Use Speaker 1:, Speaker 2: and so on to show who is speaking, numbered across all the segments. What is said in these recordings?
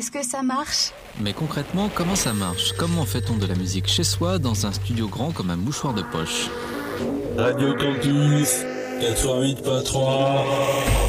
Speaker 1: Est-ce que ça marche?
Speaker 2: Mais concrètement, comment ça marche? Comment fait-on de la musique chez soi dans un studio grand comme un mouchoir de poche?
Speaker 3: Radio Campus 88.3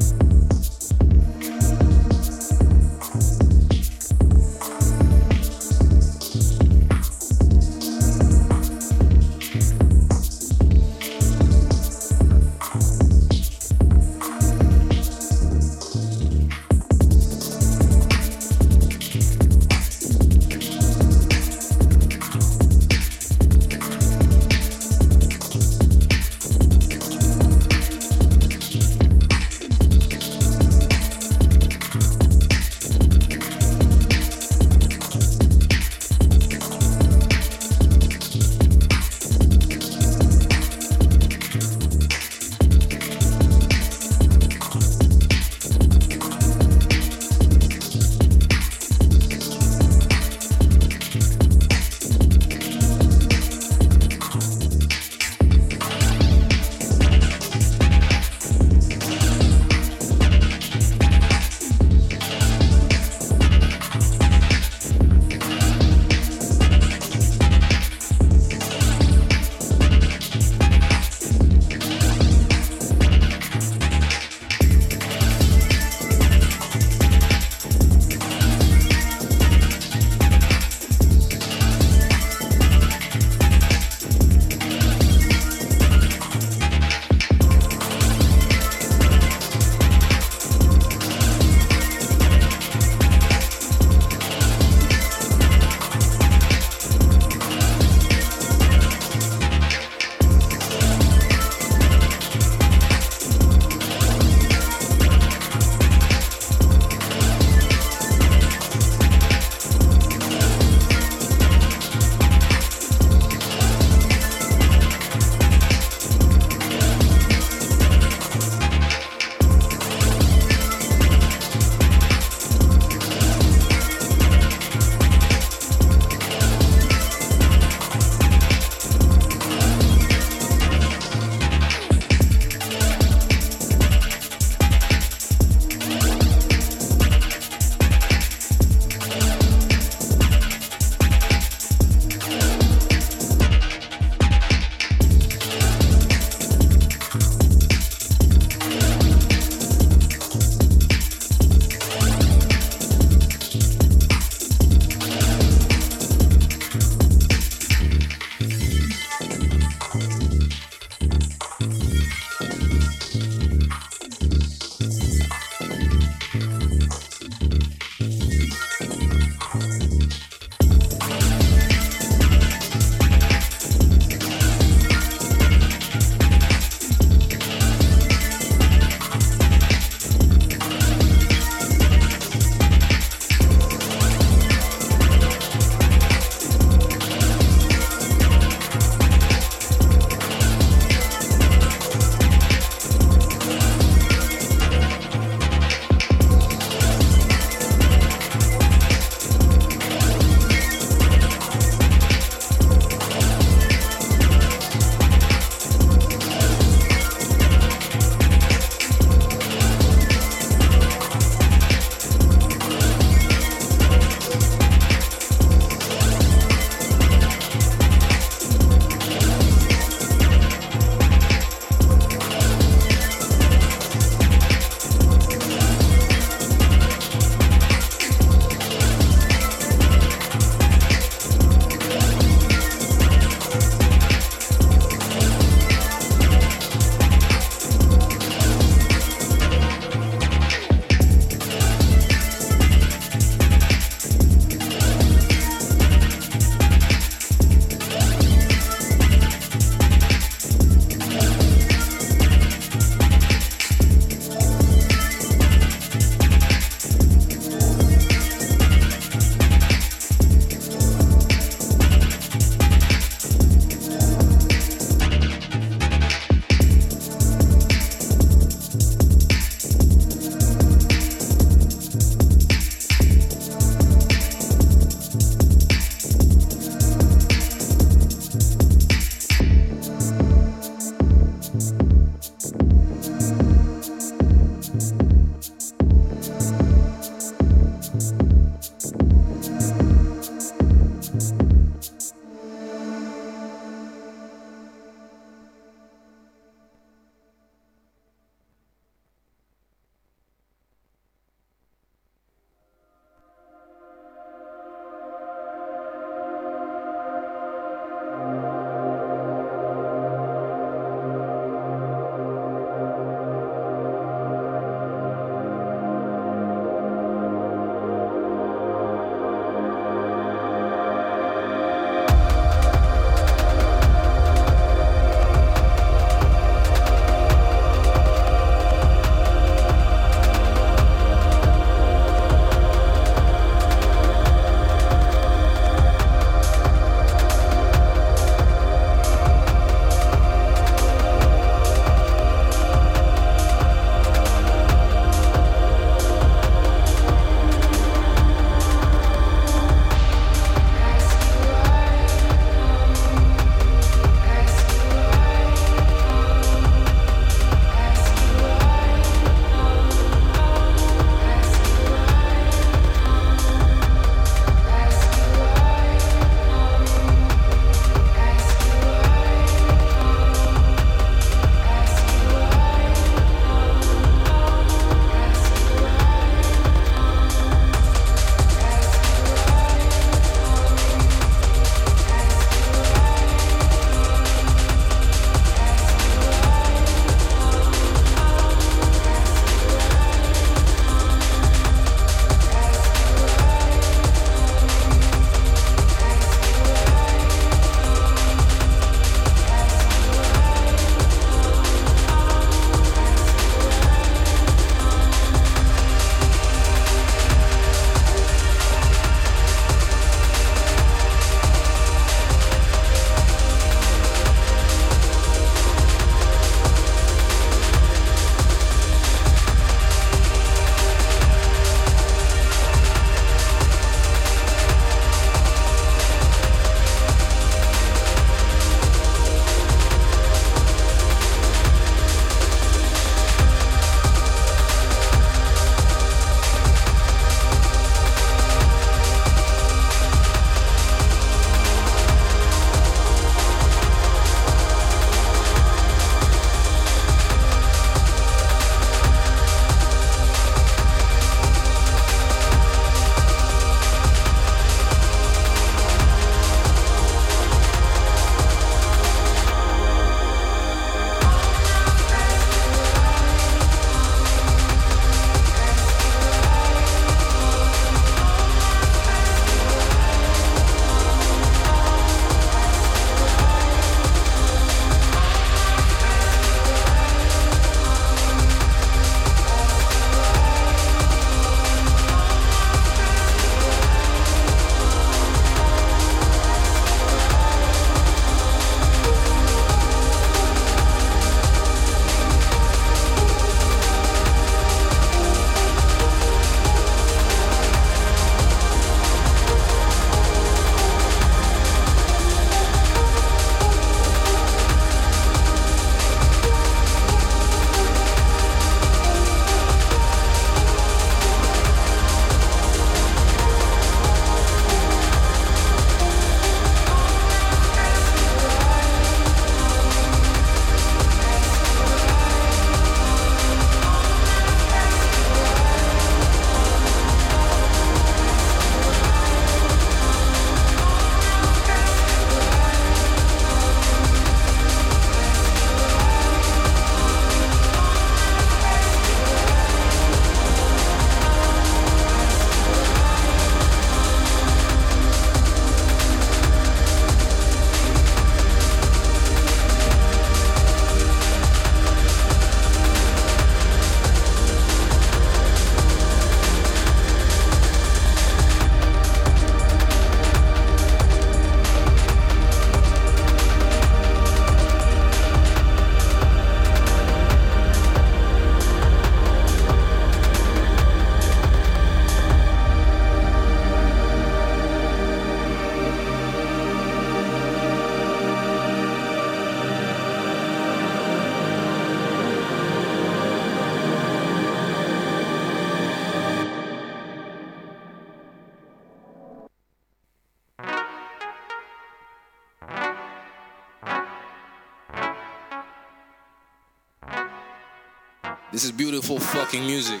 Speaker 1: beautiful fucking music.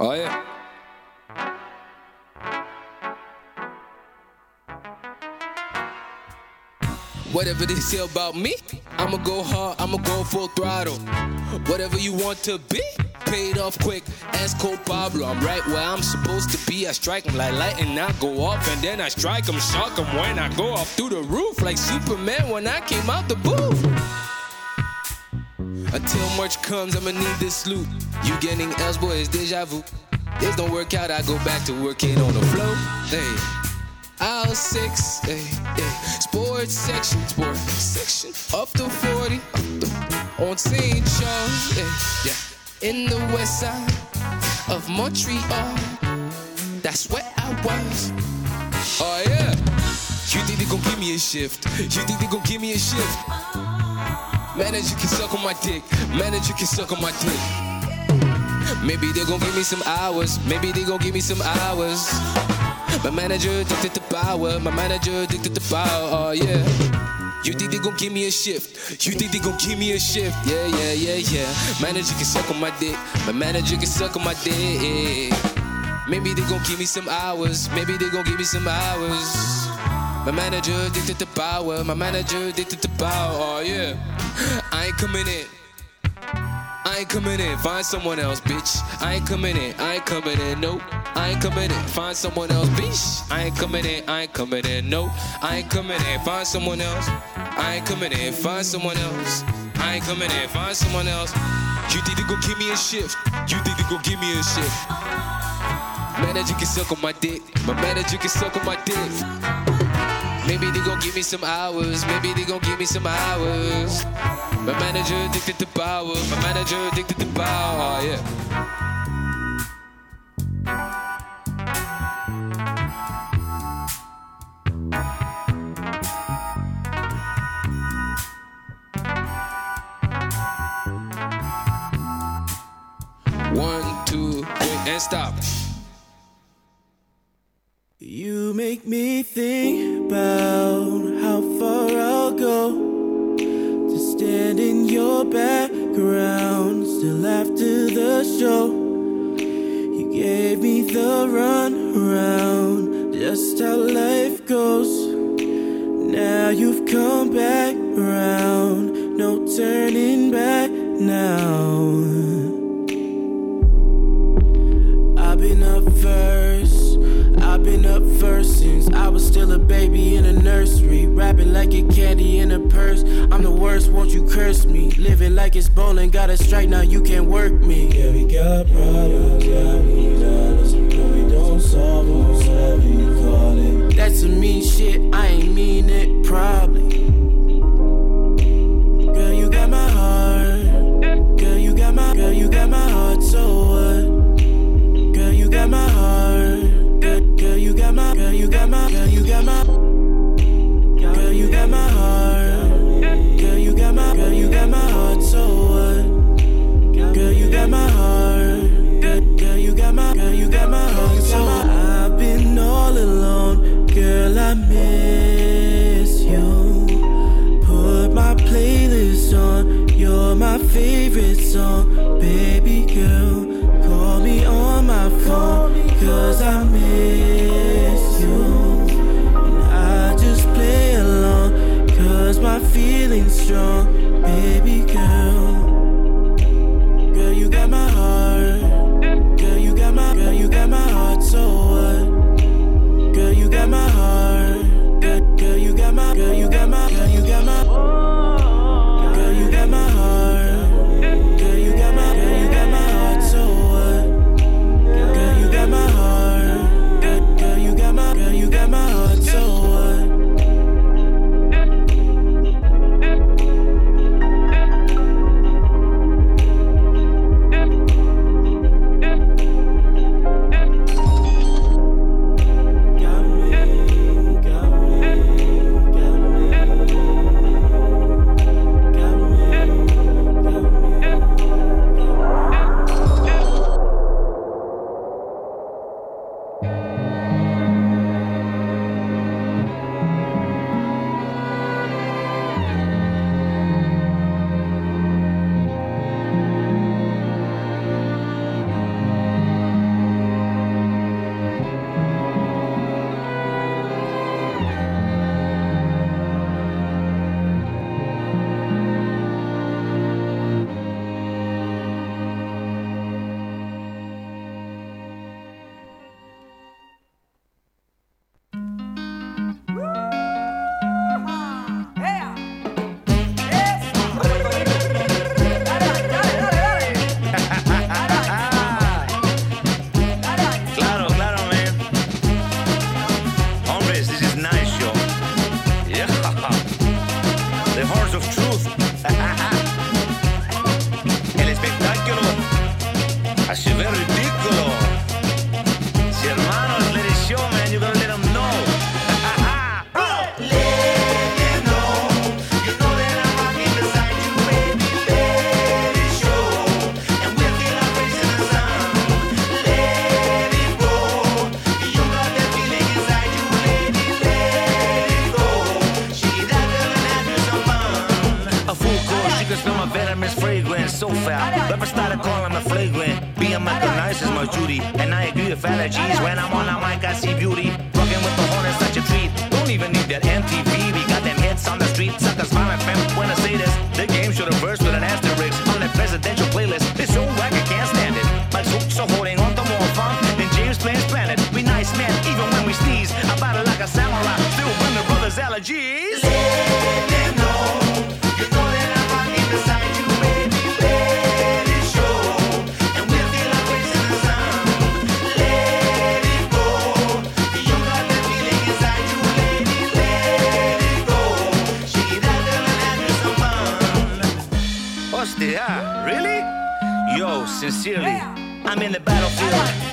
Speaker 1: Oh yeah. Whatever they say about me, I'ma go hard, I'ma go full throttle. Whatever you want to be, paid off quick. Ask Cole Pablo, I'm right where I'm supposed to be. I strike 'em like lightning, I go off, and then I strike 'em, shock 'em when I go off through the roof like Superman when I came out the booth. Until March comes, I'ma need this loot. You getting else, boy, it's deja vu. This don't work out, I go back to working on the flow. Hey. Aisle six, hey, hey. sports section, sports section, up to 40, on St. Charles, hey, yeah, in the west side of Montreal. That's where I was. Oh yeah, you think they gon' give me a shift? You think they gon' give me a shift? Manager can suck on my dick. Manager can suck on my dick. Maybe they gon' give me some hours. Maybe they gon' give me some hours. My manager addicted to power. My manager addicted to power. Oh yeah. You think they gon' give me a shift? You think they gon' give me a shift? Yeah, yeah, yeah, yeah. Manager can suck on my dick. My manager can suck on my dick. Maybe they gon' give me some hours. Maybe they gon' give me some hours. My manager addicted to the power. My manager addicted to power. Oh yeah. I ain't coming in. I ain't coming in, find someone else, bitch. I ain't coming in, I ain't coming in, nope. I ain't coming in, find someone else, bitch. I ain't coming in, I ain't coming in, nope. I ain't coming in, find someone else. I ain't coming in, find someone else. I ain't coming in, find someone else. You think they gon' give me a shift? You think they gon' give me a shift? Manager can suck on my dick. My manager can suck on my dick. Maybe they gon' give me some hours. Maybe they gon' give me some hours. My manager addicted to power. My manager addicted to power. Yeah. One, two, three, and stop.
Speaker 4: You make me think about how far I'll go to stand in your background still after the show. You gave me the run around, just how life goes. Now you've come back around, no turning back now. Baby in a nursery. Rapping like a candy in a purse. I'm the worst, won't you curse me? Living like it's bowling, got a strike, now you can't work me. Yeah, we got problems, yeah, we dollars. No, we don't solve them, whatever you call it. That's some mean shit, I ain't mean it, probably. Favorite song, baby girl. Call me on my phone, cause I miss you. And I just play along, cause my feeling's strong, venomous fragrance, so
Speaker 5: foul. Rappers started calling me flagrant. Being mechanized is my duty, and I agree with allergies. When I'm on a mic, I see beauty. Rocking with the horn is such a treat. Don't even need that MTV. We got them hits on the street, suckers. in the battlefield.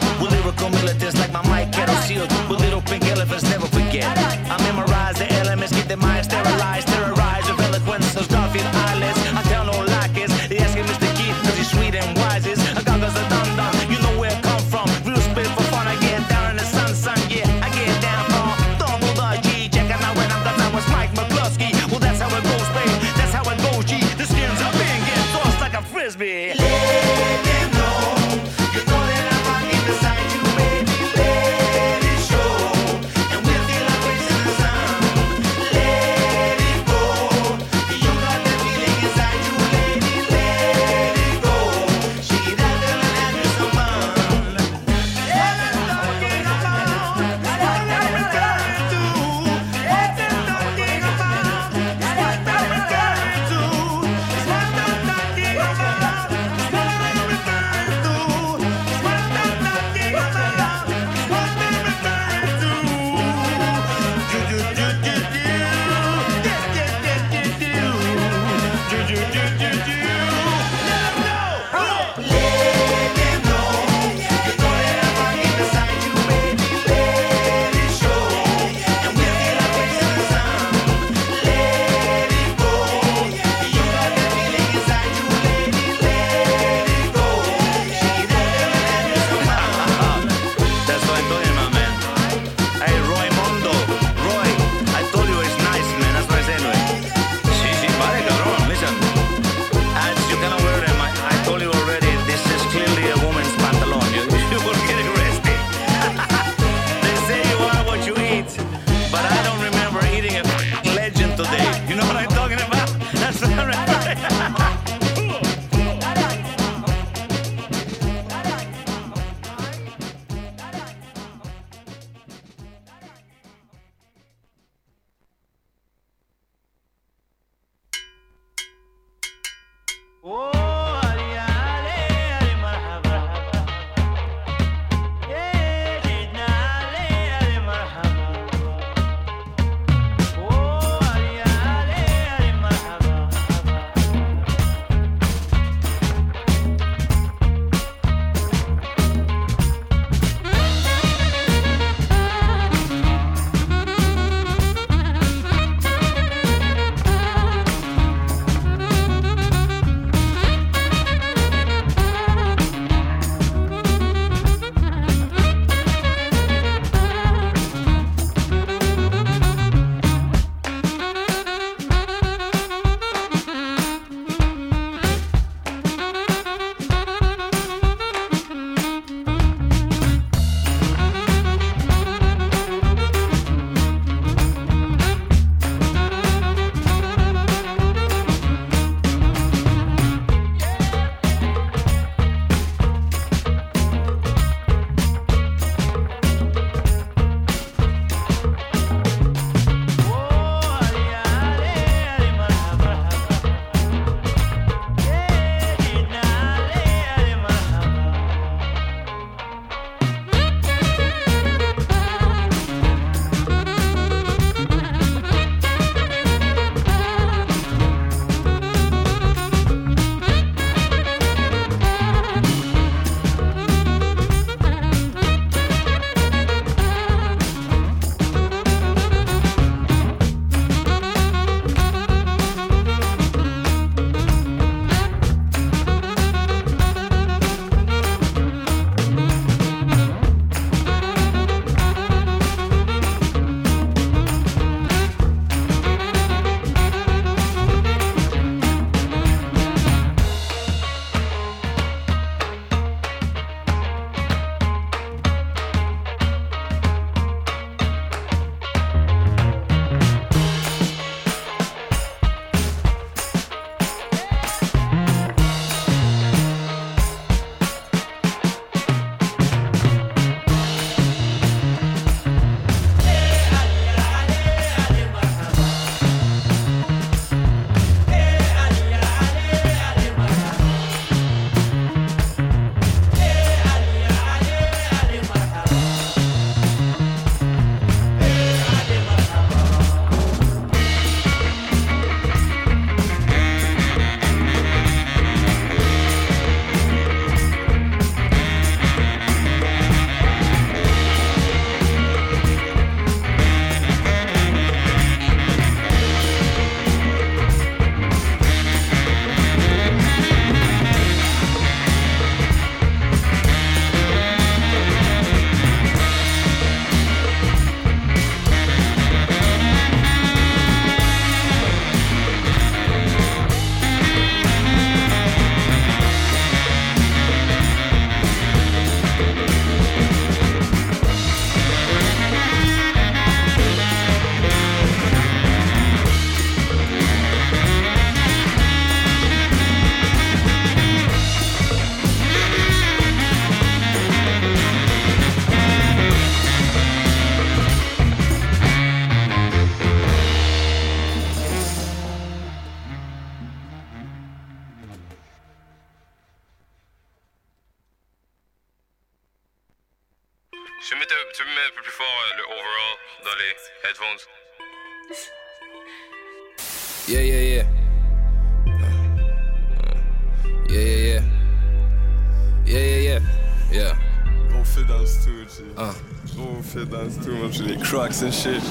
Speaker 6: Crocs and shit.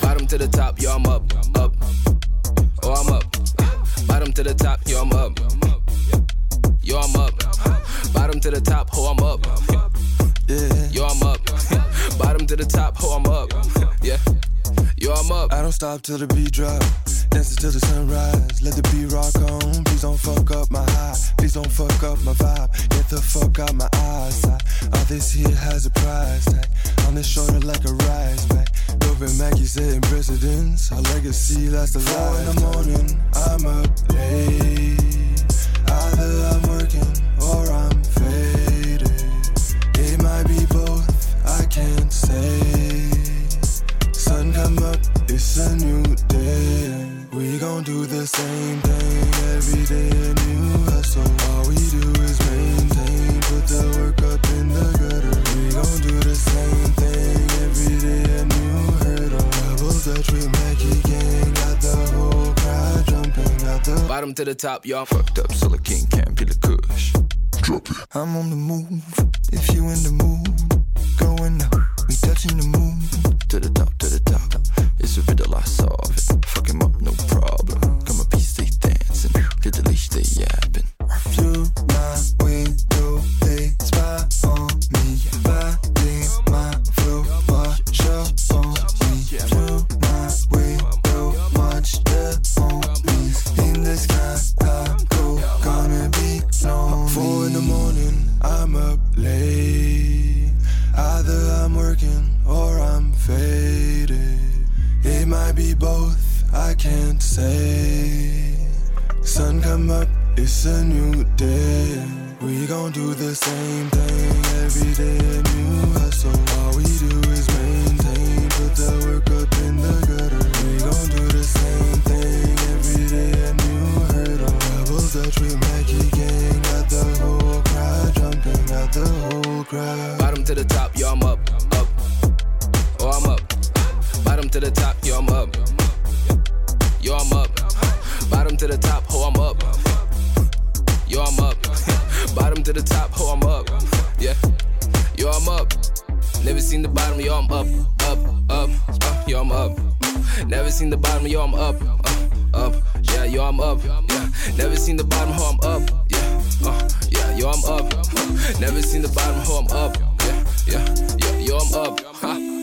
Speaker 1: Bottom to the top, yo, I'm up, up. Oh, I'm up. Bottom to the top, yo, I'm up. Yo, I'm up. Bottom to the top, oh, I'm up.
Speaker 7: Yeah.
Speaker 1: Yo, I'm up. Bottom to the top, oh, I'm up. Yeah. Yo, I'm up.
Speaker 7: I don't stop till the beat drop. Dancing till the sunrise. Let the beat Please don't fuck up my vibe. Get the fuck out my eyes. I, all this here has a price tag. On this shoulder like a rise back. Dope and Mackie setting precedence. Our legacy lasts a Four in the morning. I'm up late. Either I'm working or I'm faded. It might be both. I can't say. Sun come up, it's a new day. We gon' do the same thing every day, a new hustle. All we do is maintain, put the work up in the gutter. We gon' do the same thing every day, a new hurdle. Double Dutch with Mackie Gang, got the whole crowd jumping, got the
Speaker 1: Bottom to the top, yo. I'm
Speaker 7: fucked up, so the king can't be the kush. I'm on the move, if you in the mood, going up, we touching the moon. To the top, to the top, it's a riddle, I solve it. The
Speaker 1: top, yo, I'm up. Yo, I'm up. Bottom to the top, oh, I'm up. Yo, I'm up. Bottom to the top, oh, I'm up. Yeah. Yo, I'm up. Never seen the bottom, yo, I'm up, up, up. Uh, yo, I'm up. Never seen the bottom, yo, I'm up, up. Yeah, yo, I'm up. Yeah. Never seen the bottom, oh, I'm up. Yeah, uh, yeah, yo, I'm up. Never seen the bottom, oh, I'm up. Yeah, yeah, yeah, yo, I'm up. Ha.